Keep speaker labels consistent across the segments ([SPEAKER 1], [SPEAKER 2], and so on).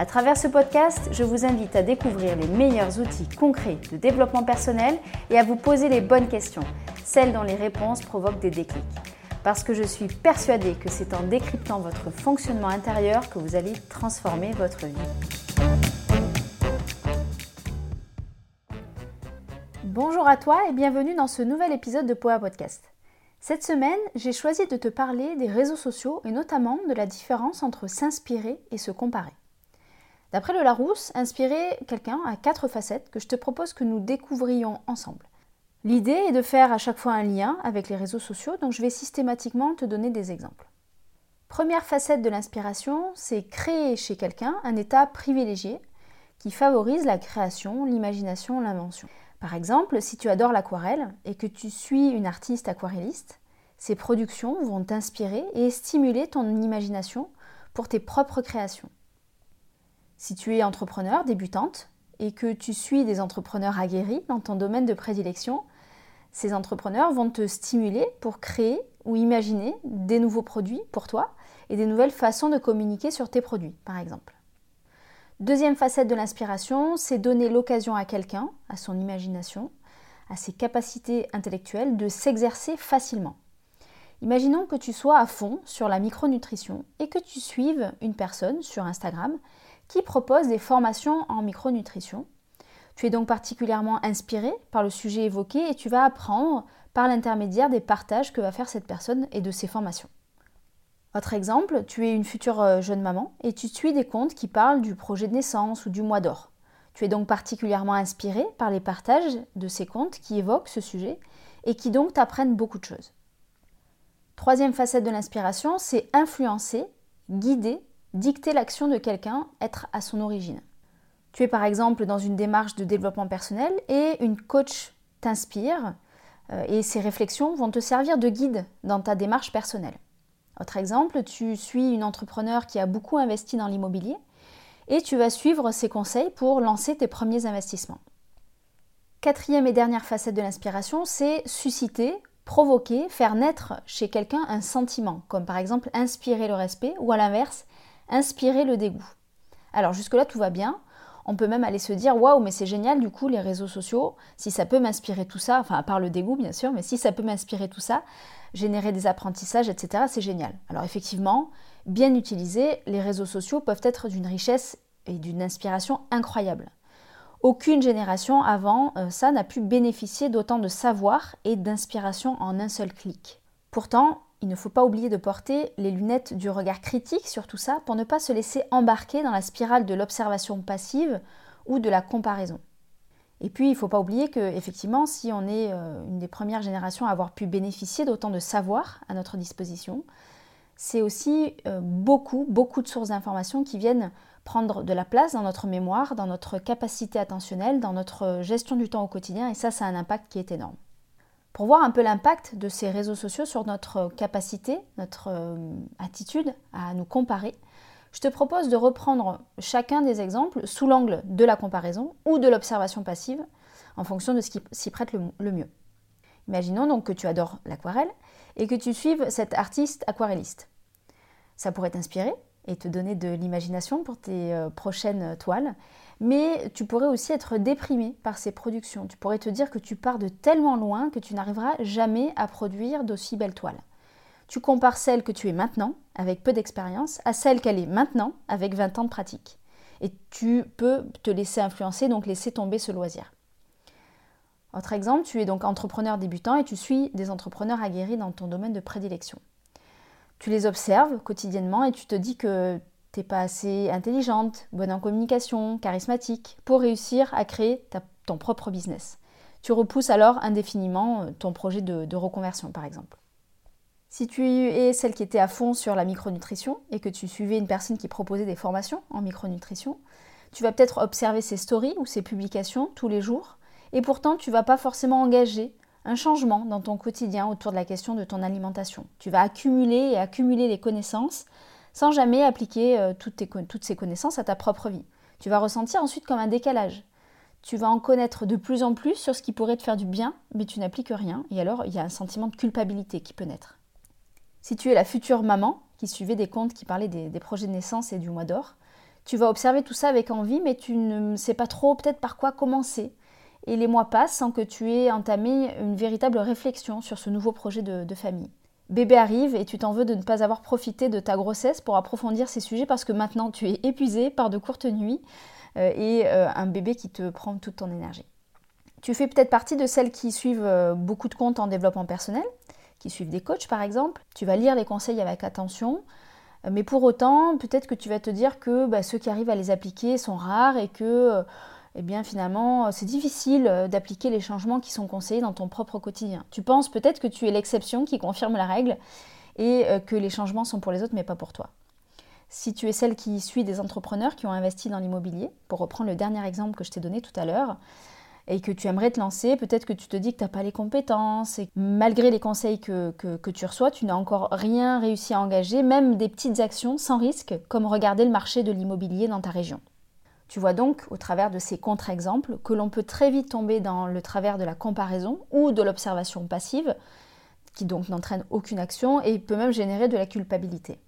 [SPEAKER 1] À travers ce podcast, je vous invite à découvrir les meilleurs outils concrets de développement personnel et à vous poser les bonnes questions, celles dont les réponses provoquent des déclics. Parce que je suis persuadée que c'est en décryptant votre fonctionnement intérieur que vous allez transformer votre vie. Bonjour à toi et bienvenue dans ce nouvel épisode de Power Podcast. Cette semaine, j'ai choisi de te parler des réseaux sociaux et notamment de la différence entre s'inspirer et se comparer. D'après le Larousse, inspirer quelqu'un a quatre facettes que je te propose que nous découvrions ensemble. L'idée est de faire à chaque fois un lien avec les réseaux sociaux, donc je vais systématiquement te donner des exemples. Première facette de l'inspiration, c'est créer chez quelqu'un un état privilégié qui favorise la création, l'imagination, l'invention. Par exemple, si tu adores l'aquarelle et que tu suis une artiste aquarelliste, ses productions vont t'inspirer et stimuler ton imagination pour tes propres créations. Si tu es entrepreneur, débutante, et que tu suis des entrepreneurs aguerris dans ton domaine de prédilection, ces entrepreneurs vont te stimuler pour créer ou imaginer des nouveaux produits pour toi et des nouvelles façons de communiquer sur tes produits, par exemple. Deuxième facette de l'inspiration, c'est donner l'occasion à quelqu'un, à son imagination, à ses capacités intellectuelles de s'exercer facilement. Imaginons que tu sois à fond sur la micronutrition et que tu suives une personne sur Instagram qui propose des formations en micronutrition. Tu es donc particulièrement inspiré par le sujet évoqué et tu vas apprendre par l'intermédiaire des partages que va faire cette personne et de ses formations. Autre exemple, tu es une future euh, jeune maman et tu suis des comptes qui parlent du projet de naissance ou du mois d'or. Tu es donc particulièrement inspiré par les partages de ces comptes qui évoquent ce sujet et qui donc t'apprennent beaucoup de choses. Troisième facette de l'inspiration, c'est influencer, guider dicter l'action de quelqu'un, être à son origine. Tu es par exemple dans une démarche de développement personnel et une coach t'inspire euh, et ses réflexions vont te servir de guide dans ta démarche personnelle. Autre exemple, tu suis une entrepreneur qui a beaucoup investi dans l'immobilier et tu vas suivre ses conseils pour lancer tes premiers investissements. Quatrième et dernière facette de l'inspiration, c'est susciter, provoquer, faire naître chez quelqu'un un sentiment, comme par exemple inspirer le respect ou à l'inverse, inspirer le dégoût. Alors jusque-là, tout va bien. On peut même aller se dire waouh, mais c'est génial du coup les réseaux sociaux, si ça peut m'inspirer tout ça, enfin à part le dégoût bien sûr, mais si ça peut m'inspirer tout ça, générer des apprentissages, etc., c'est génial. Alors effectivement, bien utilisés, les réseaux sociaux peuvent être d'une richesse et d'une inspiration incroyable. Aucune génération avant euh, ça n'a pu bénéficier d'autant de savoir et d'inspiration en un seul clic. Pourtant, il ne faut pas oublier de porter les lunettes du regard critique sur tout ça pour ne pas se laisser embarquer dans la spirale de l'observation passive ou de la comparaison. Et puis, il ne faut pas oublier que, effectivement, si on est euh, une des premières générations à avoir pu bénéficier d'autant de savoir à notre disposition, c'est aussi euh, beaucoup, beaucoup de sources d'informations qui viennent prendre de la place dans notre mémoire, dans notre capacité attentionnelle, dans notre gestion du temps au quotidien, et ça, ça a un impact qui est énorme. Pour voir un peu l'impact de ces réseaux sociaux sur notre capacité, notre euh, attitude à nous comparer, je te propose de reprendre chacun des exemples sous l'angle de la comparaison ou de l'observation passive en fonction de ce qui s'y prête le, mieux. Imaginons donc que tu adores l'aquarelle et que tu suives cet artiste aquarelliste. Ça pourrait t'inspirer et te donner de l'imagination pour tes euh, prochaines toiles, mais tu pourrais aussi être déprimé par ces productions. Tu pourrais te dire que tu pars de tellement loin que tu n'arriveras jamais à produire d'aussi belles toiles. Tu compares celle que tu es maintenant, avec peu d'expérience, à celle qu'elle est maintenant, avec 20 ans de pratique. Et tu peux te laisser influencer, donc laisser tomber ce loisir. Autre exemple, tu es donc entrepreneur débutant et tu suis des entrepreneurs aguerris dans ton domaine de prédilection. Tu les observes quotidiennement et tu te dis que t'es pas assez intelligente, bonne en communication, charismatique, pour réussir à créer ton propre business. Tu repousses alors indéfiniment euh, ton projet de, reconversion, par exemple. Si tu es celle qui était à fond sur la micronutrition et que tu suivais une personne qui proposait des formations en micronutrition, tu vas peut-être observer ses stories ou ses publications tous les jours Et pourtant, tu vas pas forcément engager un changement dans ton quotidien autour de la question de ton alimentation. Tu vas accumuler et accumuler les connaissances sans jamais appliquer euh, toutes, ces connaissances à ta propre vie. Tu vas ressentir ensuite comme un décalage. Tu vas en connaître de plus en plus sur ce qui pourrait te faire du bien, mais tu n'appliques rien, et alors il y a un sentiment de culpabilité qui peut naître. Si tu es la future maman, qui suivait des comptes qui parlaient des, des projets de naissance et du mois d'or, tu vas observer tout ça avec envie, mais tu ne sais pas trop peut-être par quoi commencer. Et les mois passent sans que tu aies entamé une véritable réflexion sur ce nouveau projet de, famille. Bébé arrive et tu t'en veux de ne pas avoir profité de ta grossesse pour approfondir ces sujets parce que maintenant tu es épuisé par de courtes nuits euh, et euh, un bébé qui te prend toute ton énergie. Tu fais peut-être partie de celles qui suivent euh, beaucoup de comptes en développement personnel, qui suivent des coachs par exemple. Tu vas lire les conseils avec attention, mais pour autant, peut-être que tu vas te dire que bah, ceux qui arrivent à les appliquer sont rares et que eh bien finalement, c'est difficile euh, d'appliquer les changements qui sont conseillés dans ton propre quotidien. Tu penses peut-être que tu es l'exception qui confirme la règle et euh, que les changements sont pour les autres mais pas pour toi. Si tu es celle qui suit des entrepreneurs qui ont investi dans l'immobilier, pour reprendre le dernier exemple que je t'ai donné tout à l'heure, et que tu aimerais te lancer, peut-être que tu te dis que tu n'as pas les compétences, et malgré les conseils que, que tu reçois, tu n'as encore rien réussi à engager, même des petites actions sans risque, comme regarder le marché de l'immobilier dans ta région. Tu vois donc, au travers de ces contre-exemples, que l'on peut très vite tomber dans le travers de la comparaison ou de l'observation passive, qui donc n'entraîne aucune action et peut même générer de la culpabilité.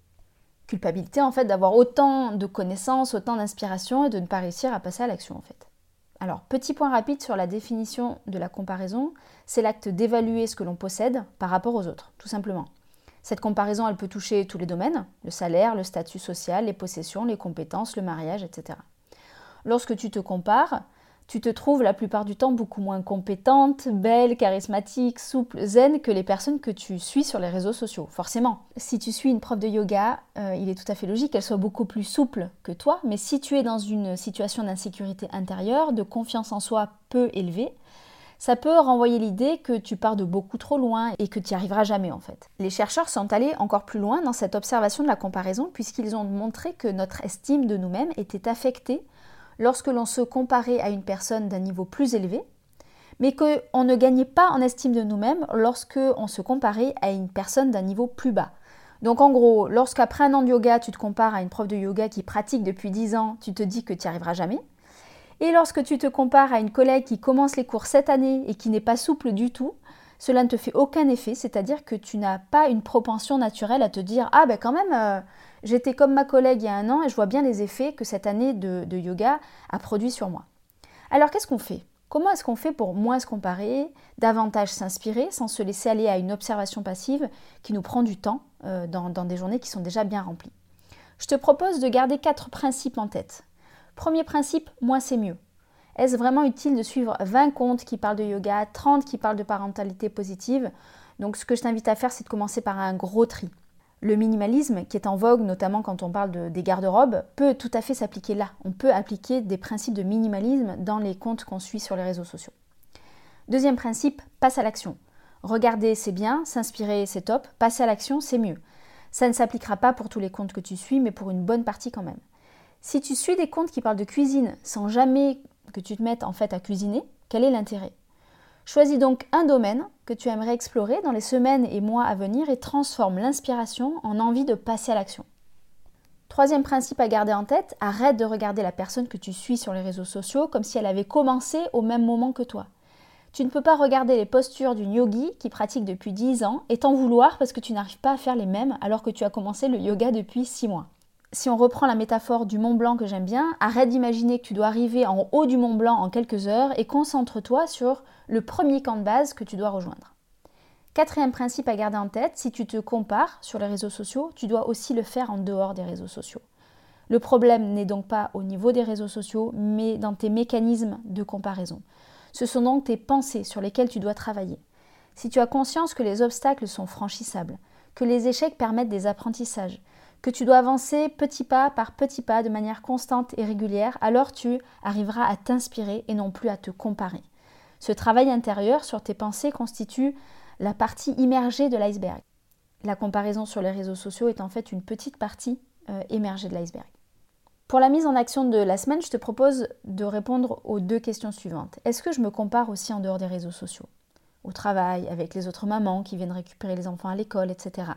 [SPEAKER 1] Culpabilité en fait d'avoir autant de connaissances, autant d'inspiration et de ne pas réussir à passer à l'action en fait. Alors, petit point rapide sur la définition de la comparaison, c'est l'acte d'évaluer ce que l'on possède par rapport aux autres, tout simplement. Cette comparaison, elle peut toucher tous les domaines, le salaire, le statut social, les possessions, les compétences, le mariage, etc lorsque tu te compares, tu te trouves la plupart du temps beaucoup moins compétente, belle, charismatique, souple, zen que les personnes que tu suis sur les réseaux sociaux, forcément. Si tu suis une prof de yoga, euh, il est tout à fait logique qu'elle soit beaucoup plus souple que toi, mais si tu es dans une situation d'insécurité intérieure, de confiance en soi peu élevée, ça peut renvoyer l'idée que tu pars de beaucoup trop loin et que tu n'y arriveras jamais en fait. Les chercheurs sont allés encore plus loin dans cette observation de la comparaison puisqu'ils ont montré que notre estime de nous-mêmes était affectée lorsque l'on se comparait à une personne d'un niveau plus élevé, mais qu'on ne gagnait pas en estime de nous-mêmes lorsque on se comparait à une personne d'un niveau plus bas. Donc en gros, lorsqu'après un an de yoga, tu te compares à une prof de yoga qui pratique depuis 10 ans, tu te dis que tu n'y arriveras jamais. Et lorsque tu te compares à une collègue qui commence les cours cette année et qui n'est pas souple du tout, cela ne te fait aucun effet, c'est-à-dire que tu n'as pas une propension naturelle à te dire Ah ben quand même, euh, j'étais comme ma collègue il y a un an et je vois bien les effets que cette année de, yoga a produit sur moi. Alors qu'est-ce qu'on fait? Comment est-ce qu'on fait pour moins se comparer, davantage s'inspirer, sans se laisser aller à une observation passive qui nous prend du temps euh, dans, dans des journées qui sont déjà bien remplies? Je te propose de garder quatre principes en tête. Premier principe, moins c'est mieux. Est-ce vraiment utile de suivre 20 comptes qui parlent de yoga, 30 qui parlent de parentalité positive? Donc ce que je t'invite à faire, c'est de commencer par un gros tri. Le minimalisme, qui est en vogue notamment quand on parle des garde-robes, peut tout à fait s'appliquer là. On peut appliquer des principes de minimalisme dans les comptes qu'on suit sur les réseaux sociaux. Deuxième principe, passe à l'action. Regarder, c'est bien, s'inspirer, c'est top, passer à l'action, c'est mieux. Ça ne s'appliquera pas pour tous les comptes que tu suis, mais pour une bonne partie quand même. Si tu suis des comptes qui parlent de cuisine sans jamais que tu te mettes en fait à cuisiner, quel est l'intérêt? Choisis donc un domaine que tu aimerais explorer dans les semaines et mois à venir et transforme l'inspiration en envie de passer à l'action. Troisième principe à garder en tête, arrête de regarder la personne que tu suis sur les réseaux sociaux comme si elle avait commencé au même moment que toi. Tu ne peux pas regarder les postures d'une yogi qui pratique depuis 10 ans et t'en vouloir parce que tu n'arrives pas à faire les mêmes alors que tu as commencé le yoga depuis 6 mois si on reprend la métaphore du Mont Blanc que j'aime bien, arrête d'imaginer que tu dois arriver en haut du Mont Blanc en quelques heures et concentre-toi sur le premier camp de base que tu dois rejoindre. Quatrième principe à garder en tête, si tu te compares sur les réseaux sociaux, tu dois aussi le faire en dehors des réseaux sociaux. Le problème n'est donc pas au niveau des réseaux sociaux, mais dans tes mécanismes de comparaison. Ce sont donc tes pensées sur lesquelles tu dois travailler. Si tu as conscience que les obstacles sont franchissables, que les échecs permettent des apprentissages, que tu dois avancer petit pas par petit pas de manière constante et régulière, alors tu arriveras à t'inspirer et non plus à te comparer. Ce travail intérieur sur tes pensées constitue la partie immergée de l'iceberg. La comparaison sur les réseaux sociaux est en fait une petite partie euh, émergée de l'iceberg. Pour la mise en action de la semaine, je te propose de répondre aux deux questions suivantes. Est-ce que je me compare aussi en dehors des réseaux sociaux? Au travail, avec les autres mamans qui viennent récupérer les enfants à l'école, etc.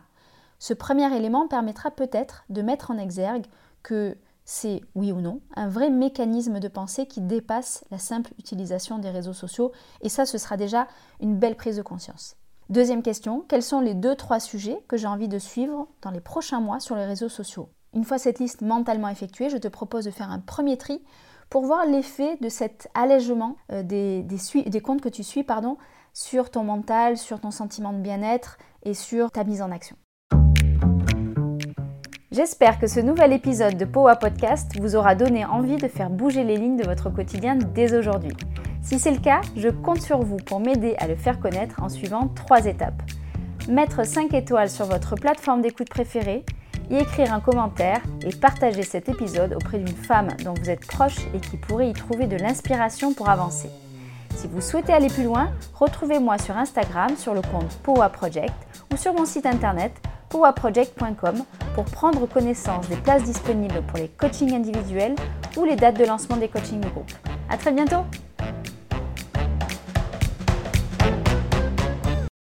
[SPEAKER 1] Ce premier élément permettra peut-être de mettre en exergue que c'est, oui ou non, un vrai mécanisme de pensée qui dépasse la simple utilisation des réseaux sociaux, et ça, ce sera déjà une belle prise de conscience. Deuxième question, quels sont les deux, trois sujets que j'ai envie de suivre dans les prochains mois sur les réseaux sociaux? Une fois cette liste mentalement effectuée, je te propose de faire un premier tri pour voir l'effet de cet allègement euh, des, des, comptes que tu suis pardon, sur ton mental, sur ton sentiment de bien-être et sur ta mise en action. J'espère que ce nouvel épisode de Powa Podcast vous aura donné envie de faire bouger les lignes de votre quotidien dès aujourd'hui. Si c'est le cas, je compte sur vous pour m'aider à le faire connaître en suivant trois étapes. Mettre 5 étoiles sur votre plateforme d'écoute préférée, y écrire un commentaire et partager cet épisode auprès d'une femme dont vous êtes proche et qui pourrait y trouver de l'inspiration pour avancer. Si vous souhaitez aller plus loin, retrouvez-moi sur Instagram sur le compte Powa Project ou sur mon site internet powaproject.com pour prendre connaissance des places disponibles pour les coachings individuels ou les dates de lancement des coachings de groupe. À très bientôt!